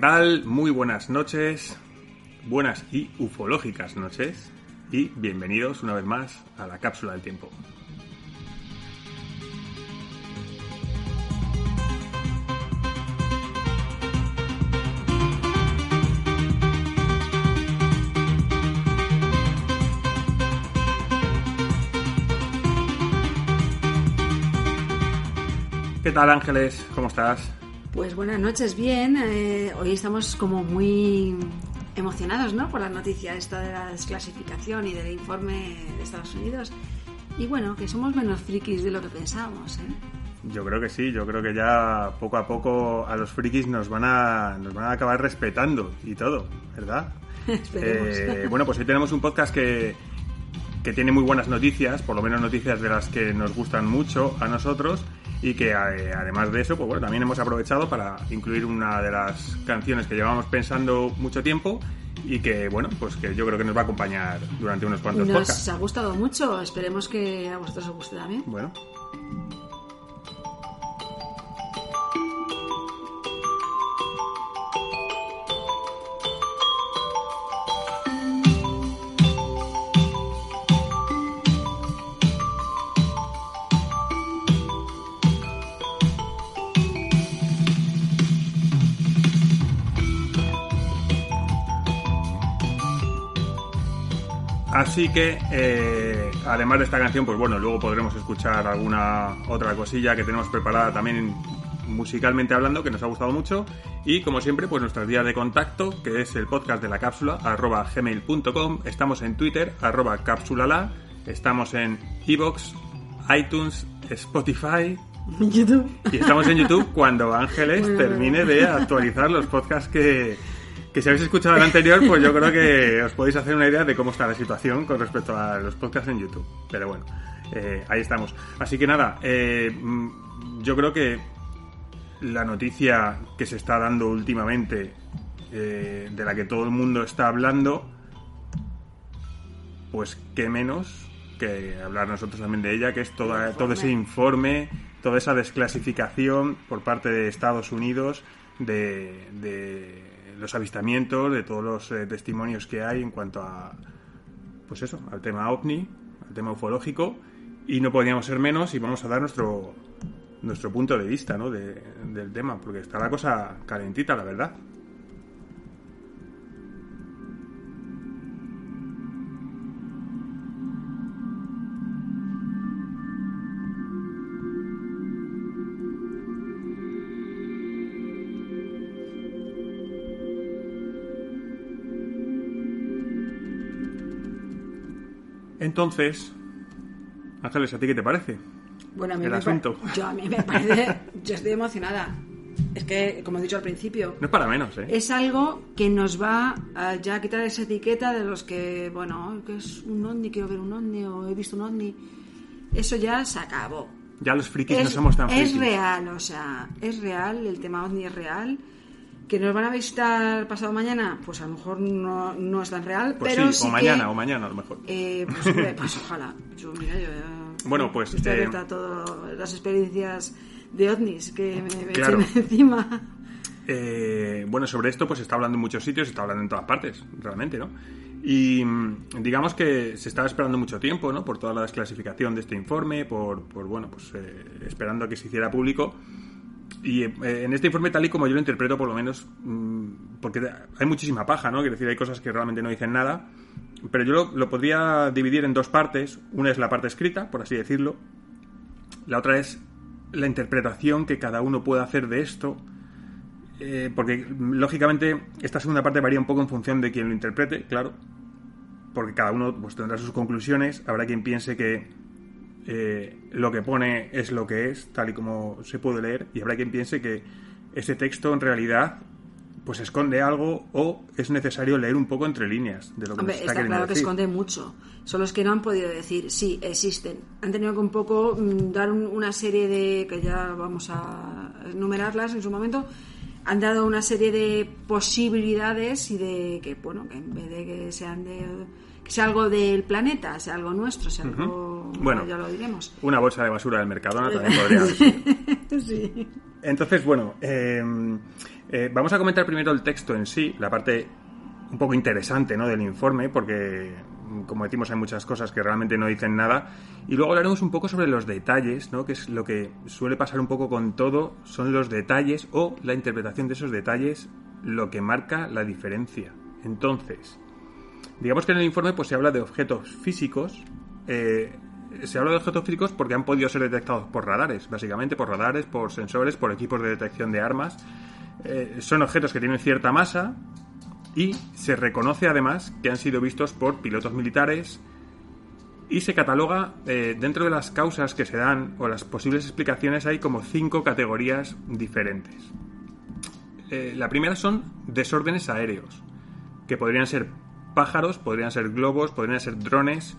Tal? Muy buenas noches, buenas y ufológicas noches, y bienvenidos una vez más a la cápsula del tiempo. ¿Qué tal Ángeles? ¿Cómo estás? Pues buenas noches, bien. Eh, hoy estamos como muy emocionados, ¿no? Por la noticia esta de la desclasificación y del informe de Estados Unidos. Y bueno, que somos menos frikis de lo que pensábamos, ¿eh? Yo creo que sí, yo creo que ya poco a poco a los frikis nos van a, nos van a acabar respetando y todo, ¿verdad? Esperemos. Eh, bueno, pues hoy tenemos un podcast que, que tiene muy buenas noticias, por lo menos noticias de las que nos gustan mucho a nosotros y que eh, además de eso, pues bueno, también hemos aprovechado para incluir una de las canciones que llevamos pensando mucho tiempo y que bueno, pues que yo creo que nos va a acompañar durante unos cuantos Nos podcasts. ha gustado mucho, esperemos que a vosotros os guste también. Bueno, Así que, eh, además de esta canción, pues bueno, luego podremos escuchar alguna otra cosilla que tenemos preparada también musicalmente hablando, que nos ha gustado mucho. Y como siempre, pues nuestras vías de contacto, que es el podcast de la cápsula, arroba gmail.com. Estamos en Twitter, arroba cápsulala. Estamos en Evox, iTunes, Spotify. YouTube. Y estamos en YouTube cuando Ángeles Bueno, termine bueno. de actualizar los podcasts que, que si habéis escuchado el anterior, pues yo creo que os podéis hacer una idea de cómo está la situación con respecto a los podcasts en YouTube. Pero bueno, eh, ahí estamos. Así que nada, eh, mm, yo creo que la noticia que se está dando últimamente, eh, de la que todo el mundo está hablando, pues qué menos que hablar nosotros también de ella, que es toda, todo ese informe, toda esa desclasificación por parte de Estados Unidos de, de los avistamientos, de todos los eh, testimonios que hay en cuanto a, pues eso, al tema ovni, al tema ufológico, y no podíamos ser menos y vamos a dar nuestro nuestro punto de vista ¿no? de- del tema, porque está la cosa calentita, la verdad. Entonces, Ángeles, ¿a ti qué te parece? Bueno, a mí El me asunto. Yo a mí me parece... Yo estoy emocionada. Es que, como he dicho al principio, No es para menos, ¿eh? es algo que nos va a ya quitar esa etiqueta de los que, bueno, que es un ovni, quiero ver un ovni o he visto un ovni. Eso ya se acabó. Ya los frikis no Es, somos tan es frikis. real, o sea, es real, el tema ovni es real. ¿Que nos van a visitar pasado mañana? Pues a lo mejor no, no es tan real, Pues pero sí, sí o mañana, que, o mañana a lo mejor. eh, pues, pues ojalá. Yo, mira, yo ya- Bueno, pues, Estoy eh, abierta a todas las experiencias de ovnis que me, Claro. echen encima. Eh, bueno, sobre esto pues se está hablando en muchos sitios, se está hablando en todas partes, realmente, ¿no? Y mm, digamos que se estaba esperando mucho tiempo, ¿no? Por toda la desclasificación de este informe, por, por bueno, pues eh, esperando a que se hiciera público. Y eh, en este informe, tal y como yo lo interpreto, por lo menos, mm, porque hay muchísima paja, ¿no? Quiero decir, hay cosas que realmente no dicen nada. pero yo lo, podría dividir en dos partes. Una es la parte escrita, por así decirlo. La otra es la interpretación que cada uno puede hacer de esto. Eh, porque, lógicamente, esta segunda parte varía un poco en función de quien lo interprete, claro. Porque cada uno pues, tendrá sus conclusiones. Habrá quien piense que eh, lo que pone es lo que es, tal y como se puede leer. Y habrá quien piense que ese texto en realidad pues esconde algo o es necesario leer un poco entre líneas de lo que Hombre, nos está, está claro que esconde mucho. Son los que no han podido decir, sí, existen. Han tenido que un poco mm, dar un- una serie de, que ya vamos a enumerarlas en su momento, han dado una serie de posibilidades y de que, bueno, que en vez de que sean de sea algo del planeta, sea algo nuestro, sea algo, Bueno. ya lo diremos. Una bolsa de basura del Mercadona también podría sí. Entonces, bueno, eh, eh, vamos a comentar primero el texto en sí, la parte un poco interesante ¿no? del informe, porque, como decimos, hay muchas cosas que realmente no dicen nada. Y luego hablaremos un poco sobre los detalles, ¿no? que es lo que suele pasar un poco con todo, son los detalles o la interpretación de esos detalles lo que marca la diferencia. Entonces, digamos que en el informe pues, se habla de objetos físicos. eh, se habla de objetos físicos porque han podido ser detectados por radares, básicamente por radares, por sensores, por equipos de detección de armas. Eh, son objetos que tienen cierta masa y se reconoce además que han sido vistos por pilotos militares y se cataloga eh, dentro de las causas que se dan o las posibles explicaciones hay como cinco categorías diferentes. La primera son desórdenes aéreos, que podrían ser pájaros, podrían ser globos, podrían ser drones,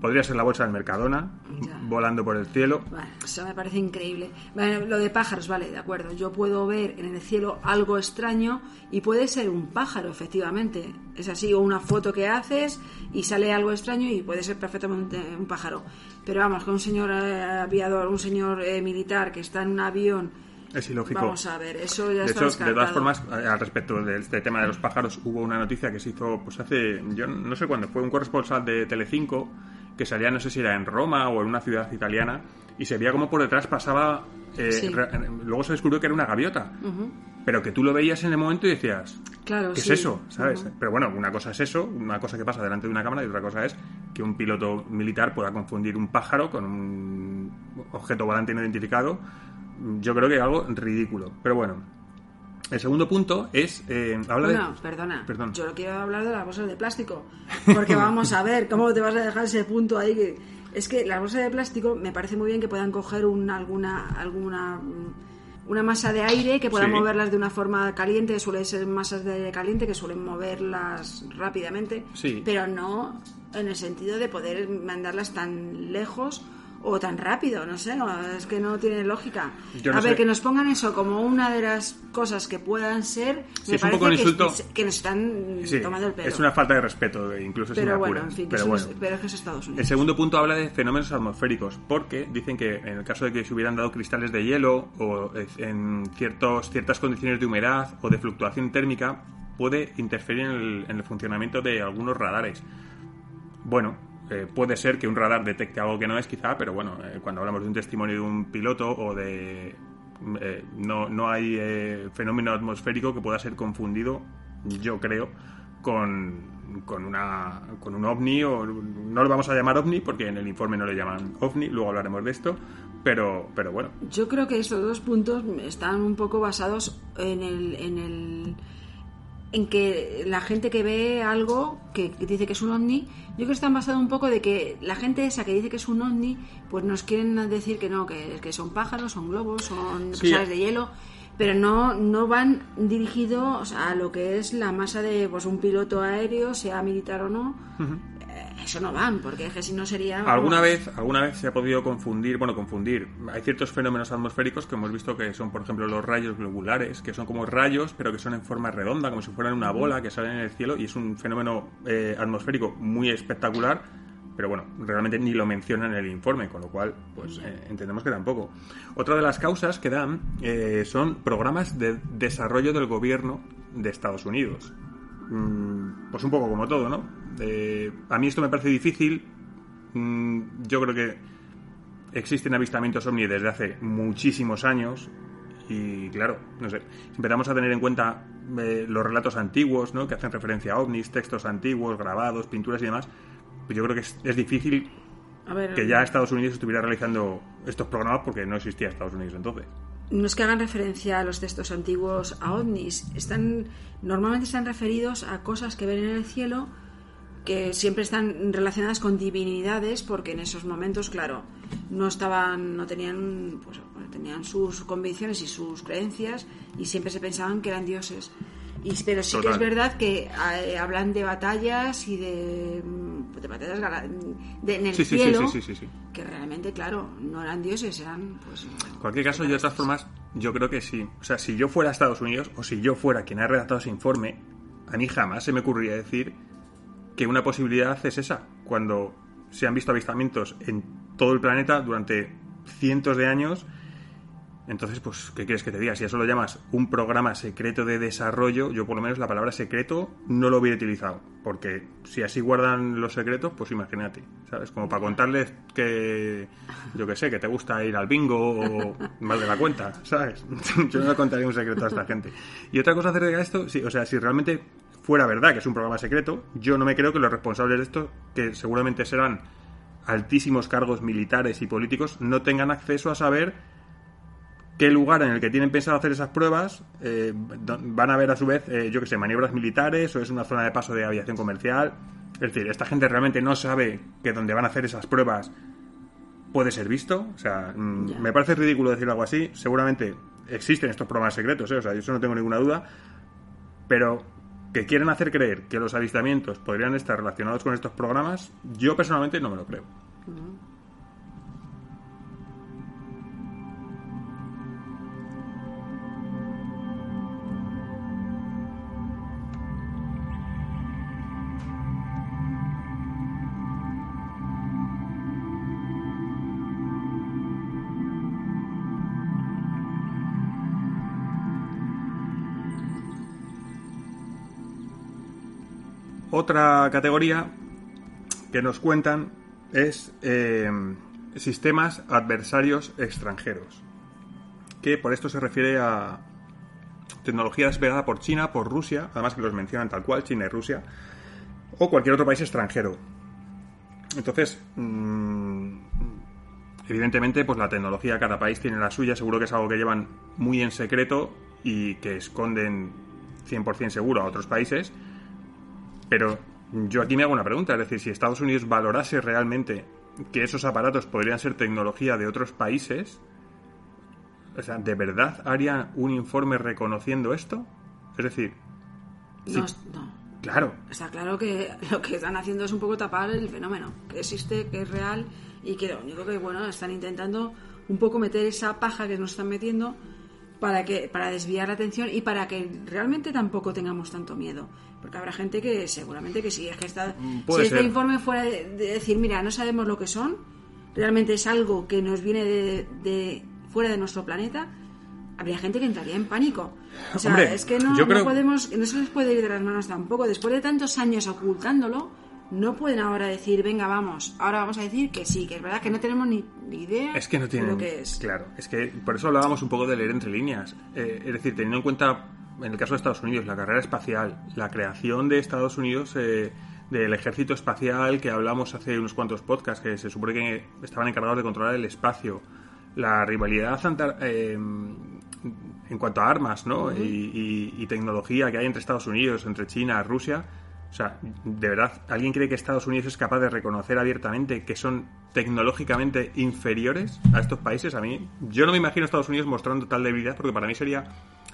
podría ser la bolsa del Mercadona Ya. volando por el cielo. Bueno, eso me parece increíble. Bueno, lo de pájaros, vale, de acuerdo. Yo puedo ver en el cielo algo extraño y puede ser un pájaro, efectivamente. Es así, o una foto que haces y sale algo extraño y puede ser perfectamente un pájaro. Pero vamos, que un señor eh, aviador, un señor eh, militar que está en un avión. Es ilógico. Vamos a ver, eso ya De está hecho, de todas formas, eh, al respecto de este tema de los pájaros, hubo una noticia que se hizo, pues hace, yo no sé cuándo, fue un corresponsal de Telecinco que salía, no sé si era en Roma o en una ciudad italiana, y se veía como por detrás pasaba, eh, Sí. re- luego se descubrió que era una gaviota, pero que tú lo veías en el momento y decías, Claro, ¿qué sí. es eso? ¿Sabes? Pero bueno, una cosa es eso, una cosa que pasa delante de una cámara y otra cosa es que un piloto militar pueda confundir un pájaro con un objeto volante no identificado. Yo creo que algo ridículo. Pero bueno, el segundo punto es... eh, habla Bueno, de... perdona. Perdón. Yo quiero hablar de las bolsas de plástico. Porque vamos a ver, ¿cómo te vas a dejar ese punto ahí? que- Es que las bolsas de plástico me parece muy bien que puedan coger un- alguna, alguna mm, una masa de aire que puedan Sí. moverlas de una forma caliente, suelen ser masas de aire caliente que suelen moverlas rápidamente, Sí. pero no en el sentido de poder mandarlas tan lejos o tan rápido, no sé, no, es que no tiene lógica. No a ver, que nos pongan eso como una de las cosas que puedan ser, Sí, me es un parece poco que, insulto. es- que nos están Sí, tomando el pelo. es una falta de respeto, incluso si me pero bueno, apuras. en fin, pero bueno. pero es que es Estados El Unidos. segundo punto habla de fenómenos atmosféricos, porque dicen que en el caso de que se hubieran dado cristales de hielo o en ciertos, ciertas condiciones de humedad o de fluctuación térmica, puede interferir en el, en el funcionamiento de algunos radares. Bueno, eh, puede ser que un radar detecte algo que no es quizá, pero bueno, eh, cuando hablamos de un testimonio de un piloto o de... eh, no, no hay fenómeno atmosférico que pueda ser confundido, yo creo, con, con, una, con un ovni, o no lo vamos a llamar ovni porque en el informe no le llaman ovni, luego hablaremos de esto, pero, pero bueno, Yo creo que estos dos puntos están un poco basados en el, en el en que la gente que ve algo que, que dice que es un ovni, yo creo que están basados un poco de que la gente esa que dice que es un ovni, pues nos quieren decir que no, que, que son pájaros, son globos, son Sí. de hielo, pero no, no van dirigidos a lo que es la masa de pues un piloto aéreo, sea militar o no. Eso no van, porque es que si no sería... ¿Alguna vez, alguna vez se ha podido confundir, bueno, confundir? Hay ciertos fenómenos atmosféricos que hemos visto que son, por ejemplo, los rayos globulares, que son como rayos, pero que son en forma redonda, como si fueran una bola que salen en el cielo, y es un fenómeno eh, atmosférico muy espectacular, pero bueno, realmente ni lo mencionan en el informe, con lo cual, pues eh, entendemos que tampoco. Otra de las causas que dan eh, son programas de desarrollo del gobierno de Estados Unidos. Mm, pues un poco como todo, ¿no? Eh, a mí esto me parece difícil. Mm, yo creo que existen avistamientos ovni desde hace muchísimos años Y claro, no sé, si empezamos a tener en cuenta eh, los relatos antiguos, ¿no? Que hacen referencia a ovnis, textos antiguos, grabados, pinturas y demás, pues yo creo que es, es difícil A ver, que ya Estados Unidos estuviera realizando estos programas porque no existía Estados Unidos entonces. No es que hagan referencia a los textos antiguos a ovnis, están normalmente están referidos a cosas que ven en el cielo que siempre están relacionadas con divinidades porque en esos momentos, claro, no estaban, no tenían, pues, tenían sus convicciones y sus creencias y siempre se pensaban que eran dioses. Y, pero sí que es verdad que eh, hablan de batallas y de, mm, de batallas de, en el Sí, sí, sí, cielo sí, sí. que realmente, claro, no eran dioses, eran pues En cualquier caso, yo de todas formas, yo creo que sí. O sea, si yo fuera a Estados Unidos o si yo fuera quien ha redactado ese informe, a mí jamás se me ocurriría decir que una posibilidad es esa. Cuando se han visto avistamientos en todo el planeta durante cientos de años, entonces, pues, ¿qué quieres que te diga? Si eso lo llamas un programa secreto de desarrollo, yo por lo menos la palabra secreto no lo hubiera utilizado. Porque si así guardan los secretos, pues imagínate, ¿sabes? Como para contarles que, yo qué sé, que te gusta ir al bingo o más de la cuenta, ¿sabes? Yo no le contaría un secreto a esta gente. Y otra cosa acerca de esto, sí, o sea, si realmente fuera verdad que es un programa secreto, yo no me creo que los responsables de esto, que seguramente serán altísimos cargos militares y políticos, no tengan acceso a saber qué lugar en el que tienen pensado hacer esas pruebas eh, van a ver a su vez, eh, yo que sé, maniobras militares o es una zona de paso de aviación comercial. Es decir, esta gente realmente no sabe que donde van a hacer esas pruebas puede ser visto. O sea, mm, Ya. me parece ridículo decir algo así. Seguramente existen estos programas secretos, ¿eh? o sea, yo eso no tengo ninguna duda. Pero que quieren hacer creer que los avistamientos podrían estar relacionados con estos programas, yo personalmente no me lo creo. Otra categoría que nos cuentan es eh, sistemas adversarios extranjeros, que por esto se refiere a tecnología desplegada por China, por Rusia, además que los mencionan tal cual, China y Rusia, o cualquier otro país extranjero. Entonces, mm, evidentemente, pues la tecnología, cada país tiene la suya, seguro que es algo que llevan muy en secreto y que esconden 100% seguro a otros países, pero yo aquí me hago una pregunta, es decir, si Estados Unidos valorase realmente que esos aparatos podrían ser tecnología de otros países, o sea, ¿de verdad harían un informe reconociendo esto? Es decir, no, no. claro, Está claro que lo que están haciendo es un poco tapar el fenómeno, que existe, que es real y que lo único que, bueno, están intentando un poco meter esa paja que nos están metiendo para que para desviar la atención y para que realmente tampoco tengamos tanto miedo. Porque habrá gente que seguramente que sí, es que está, Mm, si este ser. informe fuera de, de decir, mira, no sabemos lo que son, realmente es algo que nos viene de, de fuera de nuestro planeta, habría gente que entraría en pánico. O sea, Hombre, es que no, no creo- podemos, no se les puede ir de las manos tampoco. Después de tantos años ocultándolo, no pueden ahora decir, venga, vamos, ahora vamos a decir que sí, que es verdad que no tenemos ni, idea Es que no de tienen. lo que es. Claro, es que por eso hablábamos un poco de leer entre líneas. Eh, es decir, teniendo en cuenta, en el caso de Estados Unidos, la carrera espacial, la creación de Estados Unidos, eh, del ejército espacial que hablamos hace unos cuantos podcasts, que se supone que estaban encargados de controlar el espacio, la rivalidad eh, en cuanto a armas ¿no? y, y- y tecnología que hay entre Estados Unidos, entre China, Rusia. O sea, ¿de verdad alguien cree que Estados Unidos es capaz de reconocer abiertamente que son tecnológicamente inferiores a estos países? A mí, yo no me imagino a Estados Unidos mostrando tal debilidad porque para mí sería,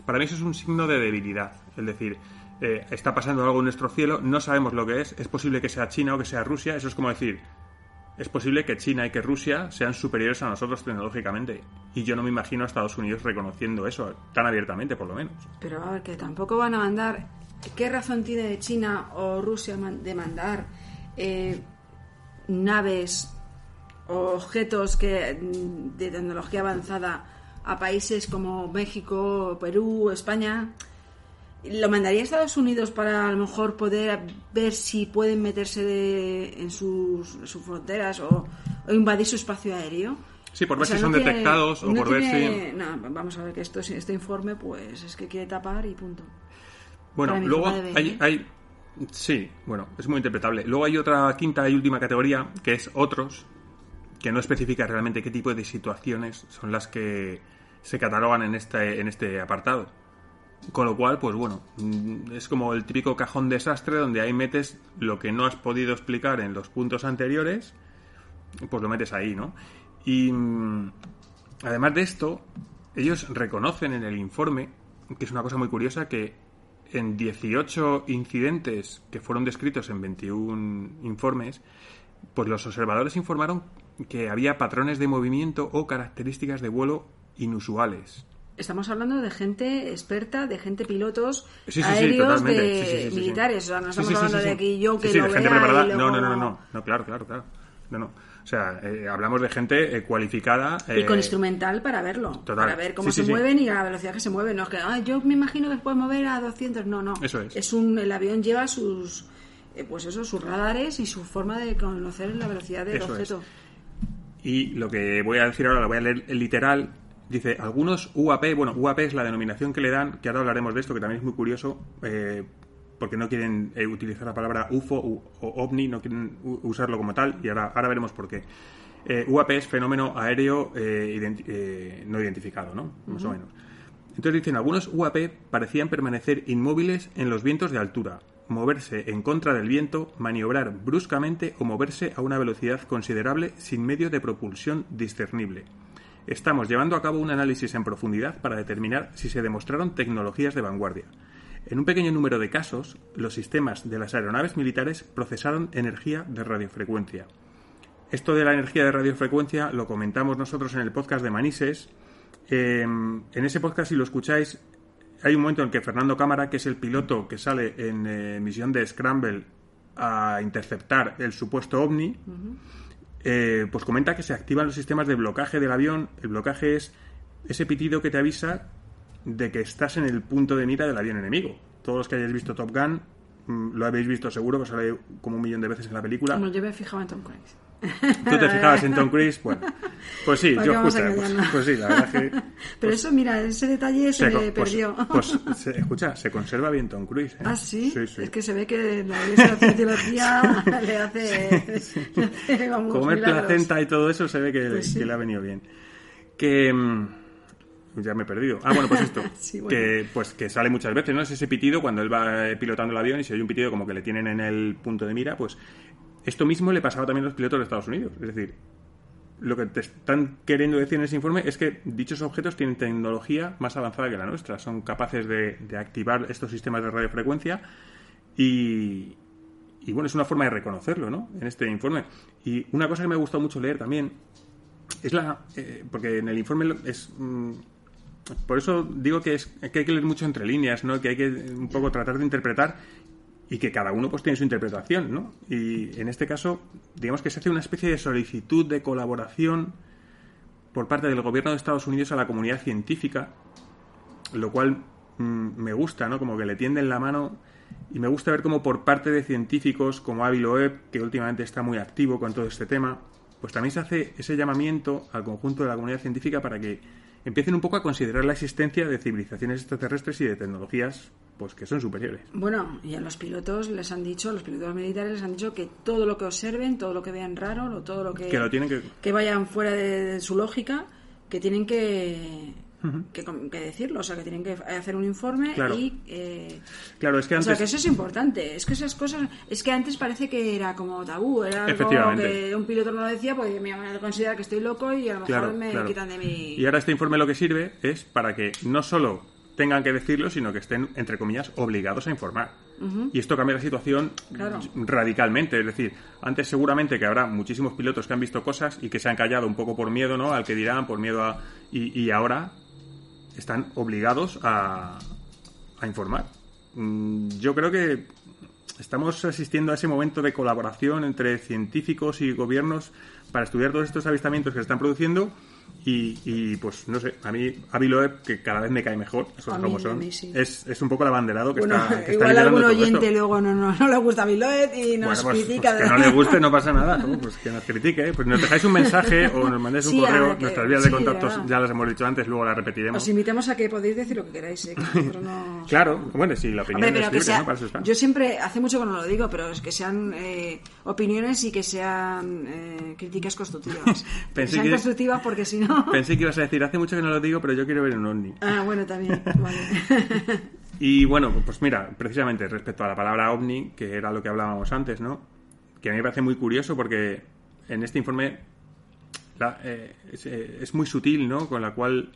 para mí eso es un signo de debilidad. Es decir, eh, está pasando algo en nuestro cielo, no sabemos lo que es, es posible que sea China o que sea Rusia, eso es como decir, es posible que China y que Rusia sean superiores a nosotros tecnológicamente. Y yo no me imagino a Estados Unidos reconociendo eso tan abiertamente, por lo menos. Pero a ver, que tampoco van a mandar. ¿Qué razón tiene China o Rusia de mandar eh, naves o objetos que mm, de tecnología avanzada a países como México, Perú, España? ¿Lo mandaría a Estados Unidos para a lo mejor poder ver si pueden meterse de- en sus, sus fronteras o, o invadir su espacio aéreo? Sí, por ver O sea, si no son tiene- detectados o no por ver si... no, vamos a ver que esto, este informe, pues es que quiere tapar y punto. Bueno, luego hay, hay- Sí, bueno, es muy interpretable. Luego hay otra quinta y última categoría, que es otros, que no especifica realmente qué tipo de situaciones son las que se catalogan en este, en este apartado. Con lo cual, pues bueno, mm, es como el típico cajón desastre donde ahí metes lo que no has podido explicar en los puntos anteriores, pues lo metes ahí, ¿no? Y mm, además de esto, ellos reconocen en el informe, que es una cosa muy curiosa, que en 18 incidentes que fueron descritos en 21 informes, pues los observadores informaron que había patrones de movimiento o características de vuelo inusuales. Estamos hablando de gente experta, de gente pilotos Sí, sí, aéreos, de militares. O sea, no estamos hablando de aquí yo que lo de gente vea y preparada. luego- No, no, no, no, no, claro, claro, claro. No, no. O sea, eh, hablamos de gente eh, cualificada. Y con eh, instrumental para verlo, total. para ver cómo Sí, se sí. mueven y a la velocidad que se mueven. No es que, "Ah, yo me imagino que se puede mover a 200. No, no. Eso es. un, el avión lleva sus, pues eso, sus radares y su forma de conocer la velocidad del Eso es. objeto. Y lo que voy a decir ahora, lo voy a leer literal. Dice, algunos UAP, bueno, UAP es la denominación que le dan, que ahora hablaremos de esto, que también es muy curioso, eh, porque no quieren eh, utilizar la palabra UFO u- o OVNI, no quieren usarlo como tal, y ahora, ahora veremos por qué. Eh, UAP es fenómeno aéreo eh, identi- eh, no identificado, ¿no? Más o menos. Entonces dicen, algunos UAP parecían permanecer inmóviles en los vientos de altura, moverse en contra del viento, maniobrar bruscamente o moverse a una velocidad considerable sin medio de propulsión discernible. Estamos llevando a cabo un análisis en profundidad para determinar si se demostraron tecnologías de vanguardia. En un pequeño número de casos, los sistemas de las aeronaves militares procesaron energía de radiofrecuencia. Esto de la energía de radiofrecuencia lo comentamos nosotros en el podcast de Manises. Eh, en ese podcast, si lo escucháis, hay un momento en que Fernando Cámara, que es el piloto que sale en eh, misión de Scramble a interceptar el supuesto ovni, eh, pues comenta que se activan los sistemas de blocaje del avión. El blocaje es ese pitido que te avisa de que estás en el punto de mira del avión enemigo. Todos los que hayáis visto Top Gun mm, lo habéis visto seguro, que sale como un millón de veces en la película. Como yo me fijaba en Tom Cruise. Tú te fijabas en Tom Cruise, bueno, pues sí, ¿Para yo escucha, pues, pues sí, la verdad que Pero eso, mira, ese detalle se, me pues- perdió. Pues, se- escucha, se conserva bien Tom Cruise. ¿eh? ¿Ah, sí? Sí, sí. Es que se ve que la iglesia de la cienciología le hace, le hace, vamos, Comer milagros. placenta y todo eso se ve Pues que le ha venido bien. Que mm, ya me he perdido. Ah, bueno, pues esto, Sí, bueno. que pues que sale muchas veces, ¿no? Es ese pitido cuando él va eh, pilotando el avión y si hay un pitido como que le tienen en el punto de mira, pues esto mismo le pasaba también a los pilotos de Estados Unidos. Es decir, lo que te están queriendo decir en ese informe es que dichos objetos tienen tecnología más avanzada que la nuestra. Son capaces de, de activar estos sistemas de radiofrecuencia y, y bueno, es una forma de reconocerlo, ¿no? En este informe. Y una cosa que me ha gustado mucho leer también es la. eh, porque en el informe es. mm, por eso digo que, es, que hay que leer mucho entre líneas, ¿no? Que hay que un poco tratar de interpretar y que cada uno pues tiene su interpretación, ¿no? Y en este caso, digamos que se hace una especie de solicitud de colaboración por parte del gobierno de Estados Unidos a la comunidad científica, lo cual mm, me gusta, ¿no? Como que le tienden la mano y me gusta ver cómo por parte de científicos como Avi Loeb, que últimamente está muy activo con todo este tema, pues también se hace ese llamamiento al conjunto de la comunidad científica para que empiecen un poco a considerar la existencia de civilizaciones extraterrestres y de tecnologías pues que son superiores. Bueno, y a los pilotos les han dicho, a los pilotos militares les han dicho que todo lo que observen, todo lo que vean raro, o todo lo que, Que lo tienen que- que vayan fuera de, de su lógica, que tienen que, que, decirlo, o sea, que tienen que hacer un informe Claro. y... eh, Claro, es que O antes... sea, que eso es importante. Es que esas cosas. Es que antes parece que era como tabú. Era algo que un piloto no lo decía porque me van a considerar que estoy loco y a lo mejor Claro, me claro. quitan de mi. Y ahora este informe lo que sirve es para que no solo tengan que decirlo, sino que estén, entre comillas, obligados a informar. Y esto cambia la situación Claro. radicalmente. Es decir, antes seguramente que habrá muchísimos pilotos que han visto cosas y que se han callado un poco por miedo, ¿no? Al que dirán, por miedo a... Y, y ahora están obligados a, a informar. Mm, Yo creo que estamos asistiendo a ese momento de colaboración entre científicos y gobiernos para estudiar todos estos avistamientos que se están produciendo Y, y, pues no sé, a mí Avi Loeb, que cada vez me cae mejor, eso como son, sí. es, es un poco el abanderado que Bueno, está, que está igual liderando algún oyente luego no, no, no le gusta Biloet y nos Bueno, pues, critica. pues que no le guste, no pasa nada, ¿no? pues que nos critique, pues nos dejáis un mensaje o nos mandéis un Sí, correo, que- nuestras vías de sí, de contactos ya las hemos dicho antes, luego las repetiremos. Os invitamos a que podéis decir lo que queráis, ¿eh? que nosotros no... Claro, bueno, sí, la opinión Hombre, pero es libre, sea, ¿no? Para eso está. yo siempre, hace mucho que no lo digo, pero es que sean eh, opiniones y que sean eh, críticas constructivas. que sean que- constructivas porque si no... Pensé que ibas a decir, hace mucho que no lo digo, pero yo quiero ver un ovni. Ah, bueno, también. Vale. Y bueno, pues mira, precisamente respecto a la palabra ovni, que era lo que hablábamos antes, ¿no? Que a mí me parece muy curioso porque en este informe la- eh, es, eh, es muy sutil, ¿no? Con la cual,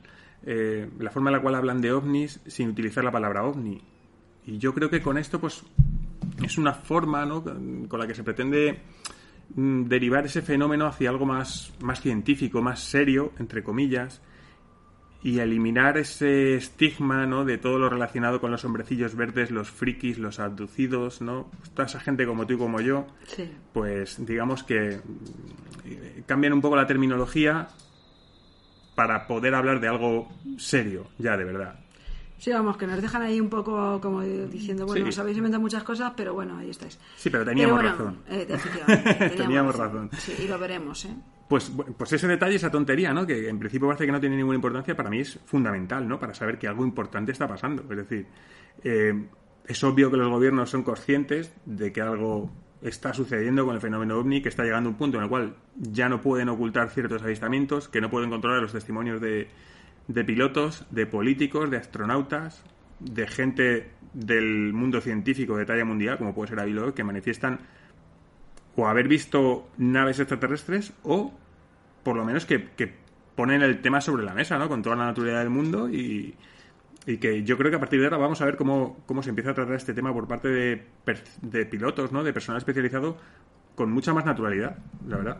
eh, la forma en la cual hablan de ovnis sin utilizar la palabra ovni. Y yo creo que con esto, pues, es una forma, ¿no? Con la que se pretende mm, derivar ese fenómeno hacia algo más, más científico, más serio, entre comillas, y eliminar ese estigma ¿no? de todo lo relacionado con los hombrecillos verdes, los frikis, los abducidos, ¿no? Toda esa gente como tú y como yo, Sí. pues digamos que mm, cambian un poco la terminología para poder hablar de algo serio, ya de verdad. Sí, vamos, que nos dejan ahí un poco como diciendo, bueno, Sí. os habéis inventado muchas cosas, pero bueno, ahí estáis. Sí, pero teníamos Pero bueno, razón. eh, teníamos, Teníamos razón. Sí, y lo veremos, ¿eh? Pues, pues ese detalle, esa tontería, ¿no? Que en principio parece que no tiene ninguna importancia, para mí es fundamental, ¿no? Para saber que algo importante está pasando. Es decir, eh, es obvio que los gobiernos son conscientes de que algo está sucediendo con el fenómeno ovni, que está llegando a un punto en el cual ya no pueden ocultar ciertos avistamientos, que no pueden controlar los testimonios de, de pilotos, de políticos, de astronautas, de gente del mundo científico de talla mundial, como puede ser Aviló, que manifiestan o haber visto naves extraterrestres o por lo menos que, que ponen el tema sobre la mesa, ¿no? Con toda la naturaleza del mundo y, y que yo creo que a partir de ahora vamos a ver cómo, cómo se empieza a tratar este tema por parte de, pilotos, ¿no? De personal especializado con mucha más naturalidad, la verdad.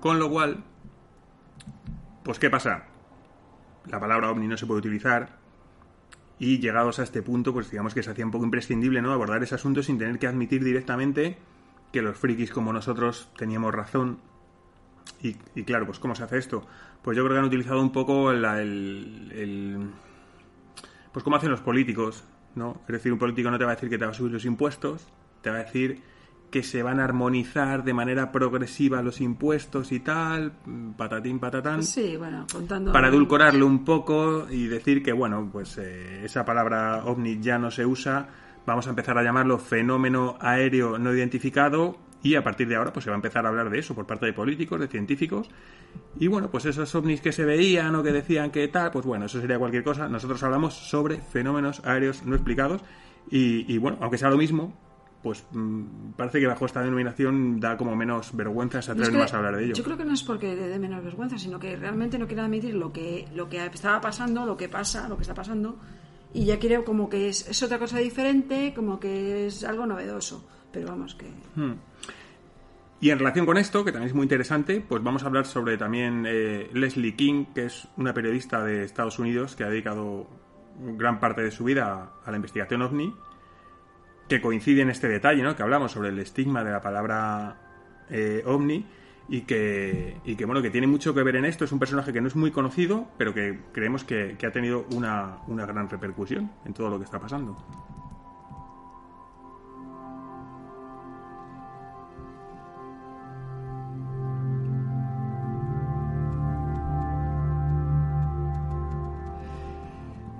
Con lo cual, pues ¿qué pasa? La palabra ovni no se puede utilizar y llegados a este punto, pues digamos que se hacía un poco imprescindible, ¿no? Abordar ese asunto sin tener que admitir directamente que los frikis como nosotros teníamos razón. Y, claro, pues ¿cómo se hace esto? Pues yo creo que han utilizado un poco la- el, el- Pues como hacen los políticos, ¿no? Es decir, un político no te va a decir que te va a subir los impuestos, te va a decir que se van a armonizar de manera progresiva los impuestos y tal, patatín, patatán Sí, bueno, contando... para edulcorarlo un poco y decir que, bueno, pues eh, esa palabra ovni ya no se usa, vamos a empezar a llamarlo fenómeno aéreo no identificado y a partir de ahora pues se va a empezar a hablar de eso por parte de políticos, de científicos y bueno, pues esos ovnis que se veían o que decían que tal, pues bueno, eso sería cualquier cosa. Nosotros hablamos sobre fenómenos aéreos no explicados y, y, bueno, aunque sea lo mismo, pues mm, parece que bajo esta denominación da como menos vergüenza, se No es atreven que- más a hablar de ello. Yo creo que no es porque le dé menos vergüenza, sino que realmente no quiere admitir lo que, lo que estaba pasando, lo que pasa, lo que está pasando, y ya quiere como que es, es otra cosa diferente, como que es algo novedoso. Pero vamos, que... Y en relación con esto, que también es muy interesante, pues vamos a hablar sobre también eh, Leslie King, que es una periodista de Estados Unidos que ha dedicado gran parte de su vida a la investigación ovni, que coincide en este detalle, ¿no? Que hablamos sobre el estigma de la palabra eh, ovni y que, bueno, que tiene mucho que ver en esto. Es un personaje que no es muy conocido, pero que creemos que, que ha tenido una, una gran repercusión en todo lo que está pasando.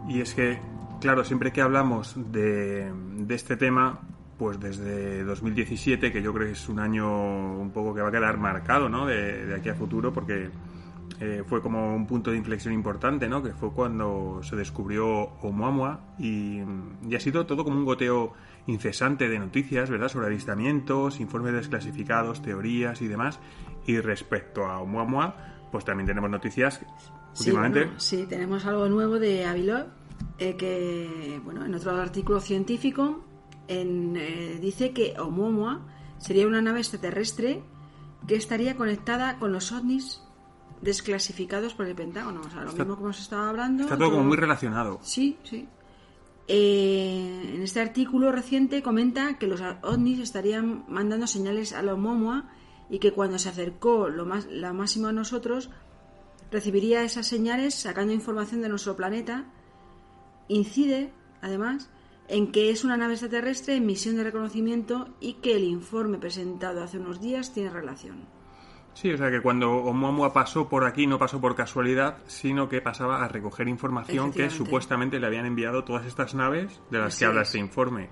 Y es que, claro, siempre que hablamos de, de este tema, pues desde 2017, que yo creo que es un año un poco que va a quedar marcado, ¿no? De, de aquí a futuro, porque eh, fue como un punto de inflexión importante, ¿no? Que fue cuando se descubrió Oumuamua y, y ha sido todo como un goteo incesante de noticias, ¿verdad? Sobre avistamientos, informes desclasificados, teorías y demás. Y respecto a Oumuamua, pues también tenemos noticias Sí, últimamente. bueno, sí, tenemos algo nuevo de Avilov, eh, que, bueno, en otro artículo científico en, eh, dice que Oumuamua sería una nave extraterrestre que estaría conectada con los ovnis desclasificados por el Pentágono. O sea, lo mismo que hemos estado hablando. Está todo como muy relacionado. Sí, sí. Eh, en este artículo reciente comenta que los ovnis estarían mandando señales a la Oumuamua y que cuando se acercó lo más, la máximo a nosotros, recibiría esas señales sacando información de nuestro planeta. Incide, además, en que es una nave extraterrestre en misión de reconocimiento y que el informe presentado hace unos días tiene relación. Sí, o sea que cuando Oumuamua pasó por aquí no pasó por casualidad, sino que pasaba a recoger información que supuestamente le habían enviado todas estas naves de las que habla este informe.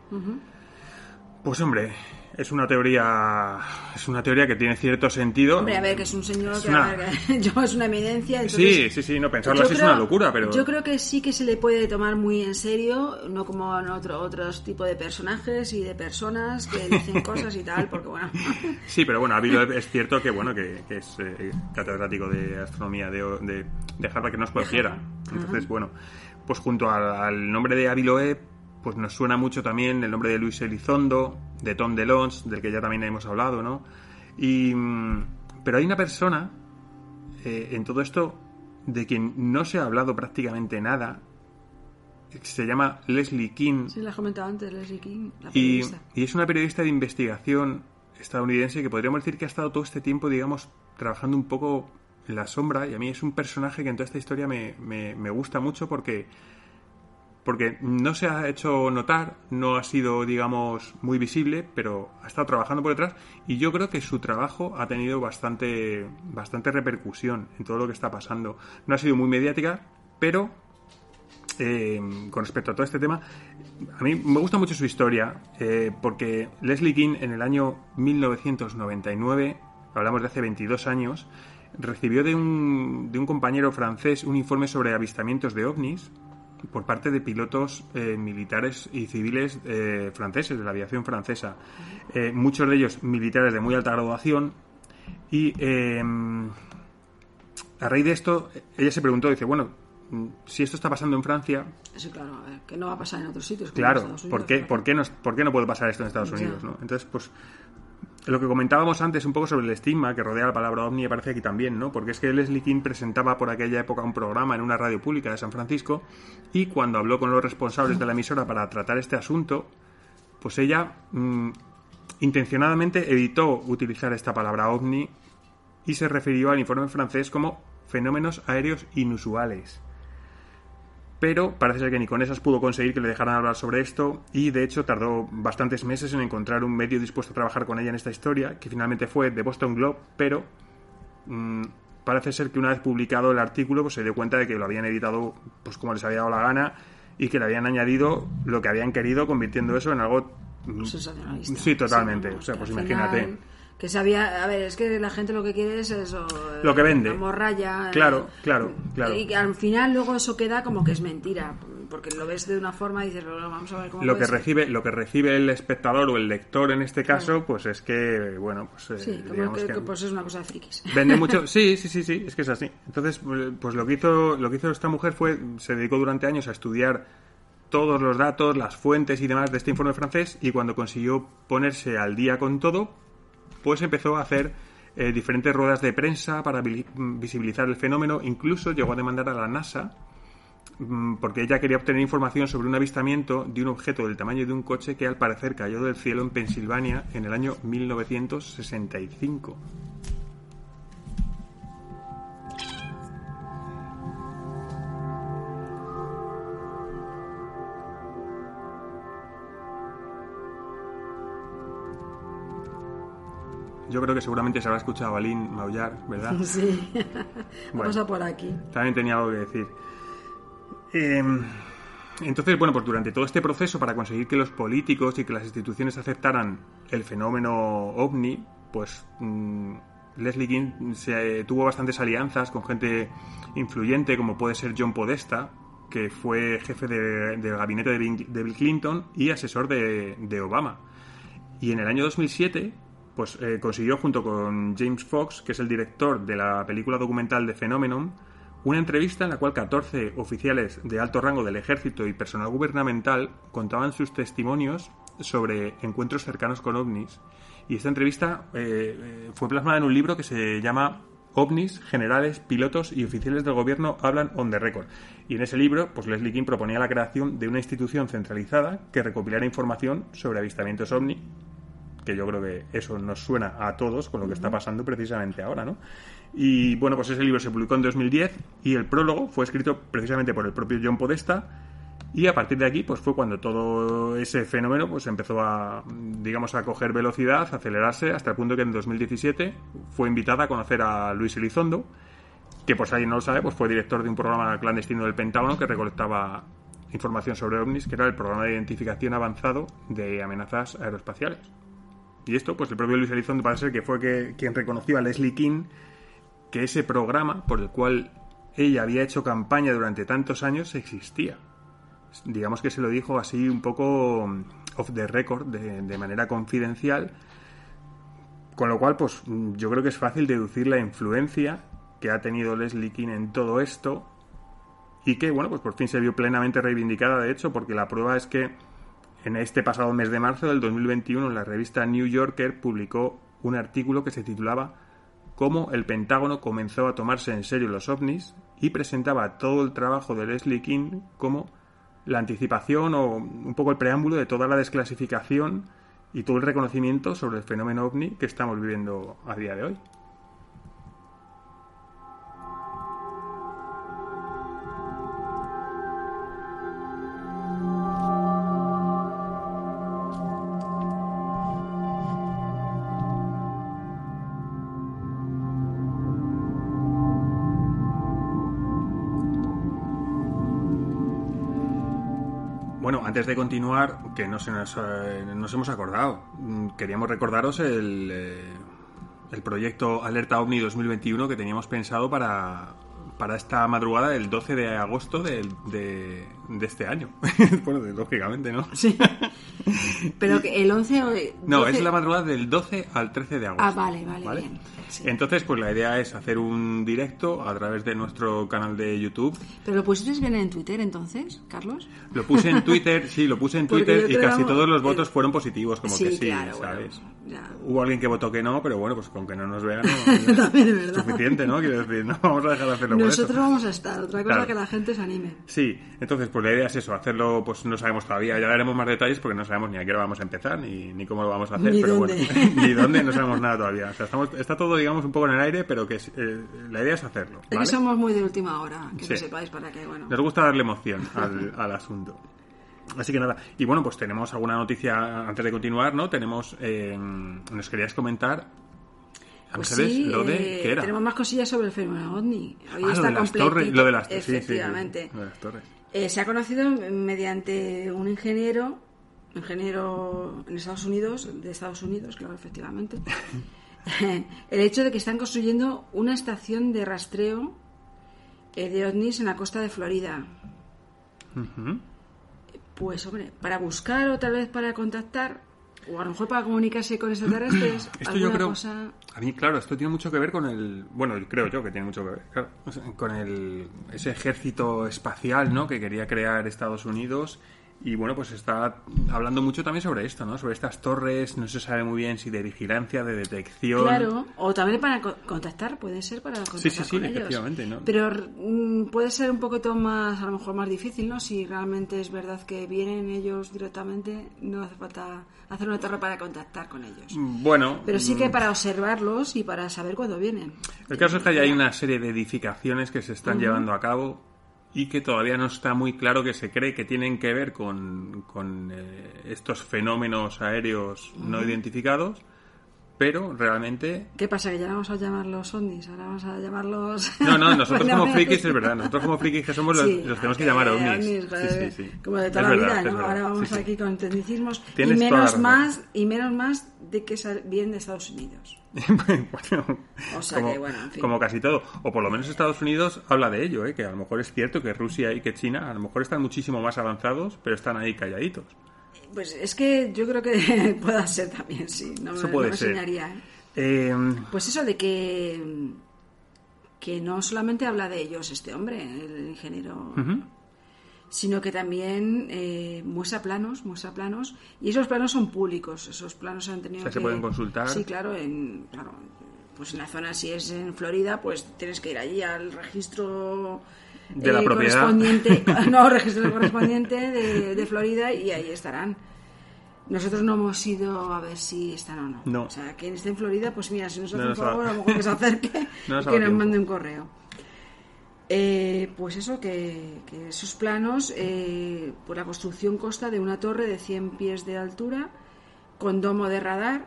Pues hombre, es una teoría es una teoría que tiene cierto sentido. Hombre, a ver, que es un señor que, una... yo es una eminencia. sí, sí, sí, no pensarlo así es una locura, pero yo creo que sí que se le puede tomar muy en serio, no como en otro otros tipo de personajes y de personas que dicen cosas y tal, porque bueno. sí, pero bueno, es cierto que bueno que, es eh, catedrático de astronomía de, de, de Harvard que no es cualquiera. Entonces, bueno, pues junto al, al nombre de Aviloe pues nos suena mucho también el nombre de Luis Elizondo, de Tom DeLonge, del que ya también hemos hablado, ¿no? Y, mm, pero hay una persona eh, en todo esto de quien no se ha hablado prácticamente nada, se llama Leslie King. Sí, la he comentado antes, Leslie King, la y, y, es una periodista de investigación estadounidense que podríamos decir que ha estado todo este tiempo, digamos, trabajando un poco en la sombra, y a mí es un personaje que en toda esta historia me, me, me gusta mucho porque porque no se ha hecho notar, no ha sido, digamos, muy visible, pero ha estado trabajando por detrás y yo creo que su trabajo ha tenido bastante, bastante repercusión en todo lo que está pasando. No ha sido muy mediática, pero eh, con respecto a todo este tema, a mí me gusta mucho su historia, eh, porque Leslie King en el año 1999, hablamos de hace 22 años, recibió de un, de un compañero francés un informe sobre avistamientos de ovnis por parte de pilotos eh, militares y civiles eh, franceses, de la aviación francesa. Eh, muchos de ellos militares de muy alta graduación. Y a raíz de esto, ella se preguntó, dice, bueno, si esto está pasando en Francia... Sí, claro, que no va a pasar en otros sitios. Claro, ¿por, qué, ¿por, qué no, ¿por qué no puede pasar esto en Estados Unidos? ¿no? Entonces, pues lo que comentábamos antes un poco sobre el estigma que rodea la palabra ovni aparece aquí también, ¿no? Porque es que Leslie King presentaba por aquella época un programa en una radio pública de San Francisco y cuando habló con los responsables de la emisora para tratar este asunto, pues ella mm, intencionadamente evitó utilizar esta palabra ovni y se refirió al informe francés como fenómenos aéreos inusuales pero parece ser que ni con esas pudo conseguir que le dejaran hablar sobre esto y de hecho tardó bastantes meses en encontrar un medio dispuesto a trabajar con ella en esta historia, que finalmente fue The Boston Globe, pero mm, parece ser que una vez publicado el artículo pues se dio cuenta de que lo habían editado pues como les había dado la gana y que le habían añadido lo que habían querido convirtiendo eso en algo mm, Sí, totalmente. o sea, pues imagínate que sabía, a ver, es que la gente lo que quiere es eso. Lo que vende. morralla. Claro, claro, claro. Y al final luego eso queda como que es mentira, porque lo ves de una forma y dices, vamos a ver cómo lo que recibe Lo que recibe el espectador o el lector en este caso, pues es que, bueno, pues... Eh, sí, como que, pues es una cosa de frikis. Vende mucho, sí, sí, sí, sí, es que es así. Entonces, pues lo que hizo, lo que hizo esta mujer fue, se dedicó durante años a estudiar todos los datos, las fuentes y demás de este informe francés y cuando consiguió ponerse al día con todo, pues empezó a hacer eh, diferentes ruedas de prensa para visibilizar el fenómeno, incluso llegó a demandar a la NASA mm, porque ella quería obtener información sobre un avistamiento de un objeto del tamaño de un coche que al parecer cayó del cielo en Pensilvania en el año 1965. Yo creo que seguramente se habrá escuchado a Lynn maullar, ¿verdad? Sí. Vamos a por aquí. También tenía algo que decir. Em, entonces, bueno, pues durante todo este proceso para conseguir que los políticos y que las instituciones aceptaran el fenómeno ovni, pues mm, Leslie King se, tuvo bastantes alianzas con gente influyente, como puede ser John Podesta, que fue jefe del gabinete de Bill Clinton y asesor de, de Obama. Y en el año 2007 pues eh, consiguió junto con James Fox, que es el director de la película documental de Phenomenon, una entrevista en la cual 14 oficiales de alto rango del ejército y personal gubernamental contaban sus testimonios sobre encuentros cercanos con ovnis. Y esta entrevista eh, eh, fue plasmada en un libro que se llama ovnis, generales, pilotos y oficiales del gobierno hablan on the record. Y en ese libro, pues Leslie King proponía la creación de una institución centralizada que recopilara información sobre avistamientos ovni, que yo creo que eso nos suena a todos con lo que está pasando precisamente ahora, ¿no? Y bueno, pues ese libro se publicó en 2010 y el prólogo fue escrito precisamente por el propio John Podesta y a partir de aquí, pues fue cuando todo ese fenómeno pues empezó a, digamos, a coger velocidad, a acelerarse, hasta el punto que en 2017 fue invitada a conocer a Luis Elizondo, que pues alguien no lo sabe, pues fue director de un programa clandestino del Pentágono que recolectaba información sobre ovnis, que era el programa de identificación avanzado de amenazas aeroespaciales. Y esto, pues el propio Luis Elizondo parece que fue que, quien reconoció a Leslie King que ese programa por el cual ella había hecho campaña durante tantos años existía. Digamos que se lo dijo así un poco mm, off the record, de, manera confidencial, con lo cual, pues yo creo que es fácil deducir la influencia que ha tenido Leslie King en todo esto y que, bueno, pues por fin se vio plenamente reivindicada, de hecho, porque la prueba es que en este pasado mes de marzo del 2021 la revista New Yorker publicó un artículo que se titulaba Cómo el Pentágono comenzó a tomarse en serio los ovnis y presentaba todo el trabajo de Leslie King como la anticipación o un poco el preámbulo de toda la desclasificación y todo el reconocimiento sobre el fenómeno ovni que estamos viviendo a día de hoy. Antes de continuar, que no se nos, eh, nos hemos acordado, mm, queríamos recordaros el, eh, el proyecto Alerta OVNI 2021 que teníamos pensado para, para esta madrugada del 12 de agosto de, de, este año. bueno, lógicamente, ¿no? Sí. Pero que el 11 o... No, es la madrugada del 12 al 13 de agosto. Ah, vale, vale. Bien. Entonces, pues la idea es hacer un directo a través de nuestro canal de YouTube. ¿Pero lo pusiste bien en Twitter entonces, Carlos? Lo puse en Twitter, sí, lo puse en Twitter y casi todos los votos fueron positivos, como que sí, ¿sabes? Hubo alguien que votó que no, pero bueno, pues con que no nos vean no, es suficiente, ¿no? Quiero decir, no vamos a dejar de hacerlo Nosotros vamos a estar, otra cosa que la gente se anime. Sí, entonces pues la idea es eso, hacerlo, pues no sabemos todavía, ya daremos más detalles porque no sabemos ni a qué hora vamos a empezar, ni, ni cómo lo vamos a hacer, pero bueno, ni dónde, no sabemos nada todavía. O sea, estamos, está todo, digamos, un poco en el aire, pero que eh, la idea es hacerlo. ¿vale? somos muy de última hora, que lo sepáis para que, bueno. Nos gusta darle emoción al, al asunto. Así que nada, y bueno, pues tenemos alguna noticia antes de continuar, ¿no? Tenemos, eh, nos querías comentar pues sí, lo de, ¿qué era? tenemos más cosillas sobre el fenómeno OVNI. Hoy ah, está lo de las torres, lo de las, efectivamente. Sí, sí, las torres. Eh, se ha conocido mediante un ingeniero, ingeniero en Estados Unidos, de Estados Unidos, claro, efectivamente, el hecho de que están construyendo una estación de rastreo eh, de ovnis en la costa de Florida. Pues, hombre, para buscar o tal vez para contactar, o a lo mejor para comunicarse con extraterrestres. esto yo creo. A mí, claro, esto tiene mucho que ver con el. Bueno, creo yo que tiene mucho que ver. Claro, con el, ese ejército espacial, ¿no? Que quería crear Estados Unidos y bueno, pues está hablando mucho también sobre esto, ¿no? Sobre estas torres, no se sabe muy bien si de vigilancia, de detección. Claro, o también para contactar, puede ser para contactar. Sí, sí, sí, efectivamente, ¿no? Pero mm, puede ser un poquito más, a lo mejor más difícil, ¿no? Si realmente es verdad que vienen ellos directamente, no hace falta hacer una torre para contactar con ellos. Mm, bueno. Pero sí que mm. para observarlos y para saber cuándo vienen. El caso es que hay una serie de edificaciones que se están llevando a cabo y que todavía no está muy claro que se cree que tienen que ver con, con eh, estos fenómenos aéreos no identificados, pero realmente... ¿Qué pasa? ¿Que ya vamos a llamarlos ovnis? Ahora vamos a llamarlos... No, no, nosotros como frikis es verdad, nosotros como frikis que somos los, los tenemos que llamar ovnis. sí, sí, Como de toda la vida, ¿no? Ahora vamos aquí con tecnicismos y menos más, y menos más de que vienen de Estados Unidos. como, casi todo. O por lo menos Estados Unidos habla de ello, ¿eh? que a lo mejor es cierto que Rusia y que China a lo mejor están muchísimo más avanzados, pero están ahí calladitos. Pues es que yo creo que pueda ser también, sí. No eso puede ser. ¿eh? Eh, pues eso de que, que no solamente habla de ellos este hombre, el ingeniero, sino que también eh, muestra planos, muestra planos, y esos planos son públicos, esos planos han tenido O sea, que... se pueden consultar. Sí, claro, en, claro, pues en la zona, si es en Florida, pues tienes que ir allí al registro De la propiedad. correspondiente, no, registro correspondiente de, de Florida y ahí estarán. Nosotros no hemos ido a ver si están o no. No. O sea, quien esté en Florida, pues mira, si nos hace No un favor, a lo mejor que se acerque No nos y que nos mande un correo. Eh, pues eso, que, que esos planos, eh, pues la construcción consta de una torre de 100 pies de altura con domo de radar.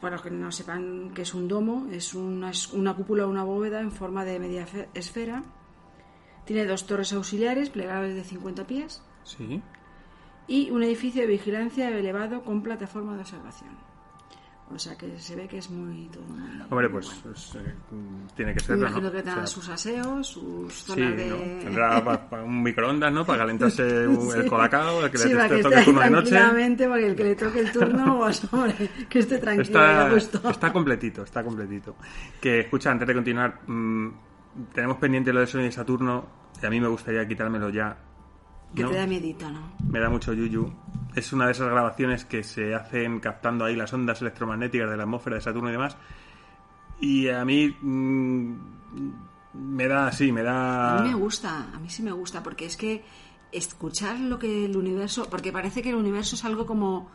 Para los que no sepan qué es un domo, es una, es una cúpula o una bóveda en forma de media fe- esfera. Tiene dos torres auxiliares plegables de 50 pies Sí. y un edificio de vigilancia elevado con plataforma de observación. O sea que se ve que es muy... Todo muy- Hombre, pues, bueno. pues, eh, tiene que Me serlo, imagino ¿no? que O tendrá sea, sus aseos, sus Sí, zonas de... ¿no? Tendrá pa- pa- un microondas, ¿no? Para calentarse un- el colacao, el que Sí, le para te que toque esté turno de noche. porque el que le toque el turno, pues hombre, que esté tranquilo Está, está completito, está completito. Que escucha, antes de continuar, mm, tenemos pendiente lo de Sony y Saturno, y a mí me gustaría quitármelo ya. Que ¿no? te da miedito, ¿no? Me da mucho yuyu. Es una de esas grabaciones que se hacen captando ahí las ondas electromagnéticas de la atmósfera de Saturno y demás. Y a mí mm, me da, sí, me da... A mí me gusta, a mí sí me gusta, porque es que escuchar lo que el universo, porque parece que el universo es algo como,